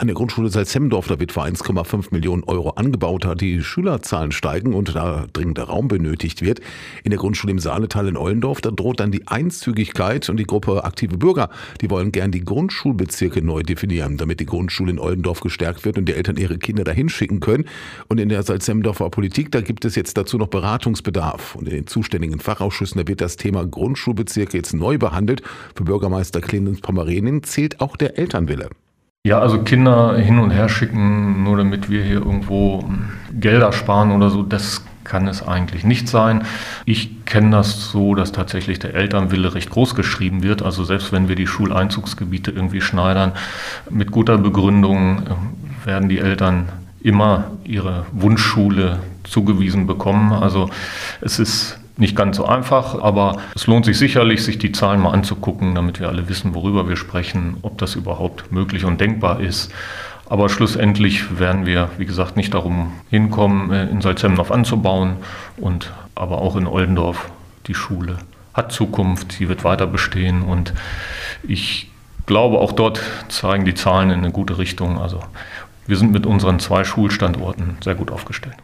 An der Grundschule Salzhemmendorf, da wird für 1,5 Millionen Euro angebaut, da die Schülerzahlen steigen und da dringender Raum benötigt wird. In der Grundschule im Saaletal in Ollendorf, da droht dann die Einzügigkeit und die Gruppe Aktive Bürger, die wollen gern die Grundschulbezirke neu definieren, damit die Grundschule in Ollendorf gestärkt wird und die Eltern ihre Kinder dahin schicken können. Und in der Salzhemmendorfer Politik, da gibt es jetzt dazu noch Beratungsbedarf. Und in den zuständigen Fachausschüssen, da wird das Thema Grundschulbezirke jetzt neu behandelt. Für Bürgermeister Clemens Pomerenin zählt auch der Elternwille. Ja, also Kinder hin und her schicken, nur damit wir hier irgendwo Gelder sparen oder so, das kann es eigentlich nicht sein. Ich kenne das so, dass tatsächlich der Elternwille recht groß geschrieben wird. Also selbst wenn wir die Schuleinzugsgebiete irgendwie schneidern, mit guter Begründung äh, werden die Eltern immer ihre Wunschschule zugewiesen bekommen. Also es ist nicht ganz so einfach, aber es lohnt sich sicherlich, sich die Zahlen mal anzugucken, damit wir alle wissen, worüber wir sprechen, ob das überhaupt möglich und denkbar ist. Aber schlussendlich werden wir, wie gesagt, nicht darum hinkommen, äh, in Salzhemmendorf anzubauen und aber auch in Oldendorf die Schule hat Zukunft, sie wird weiter bestehen und ich glaube, auch dort zeigen die Zahlen in eine gute Richtung. Also wir sind mit unseren zwei Schulstandorten sehr gut aufgestellt.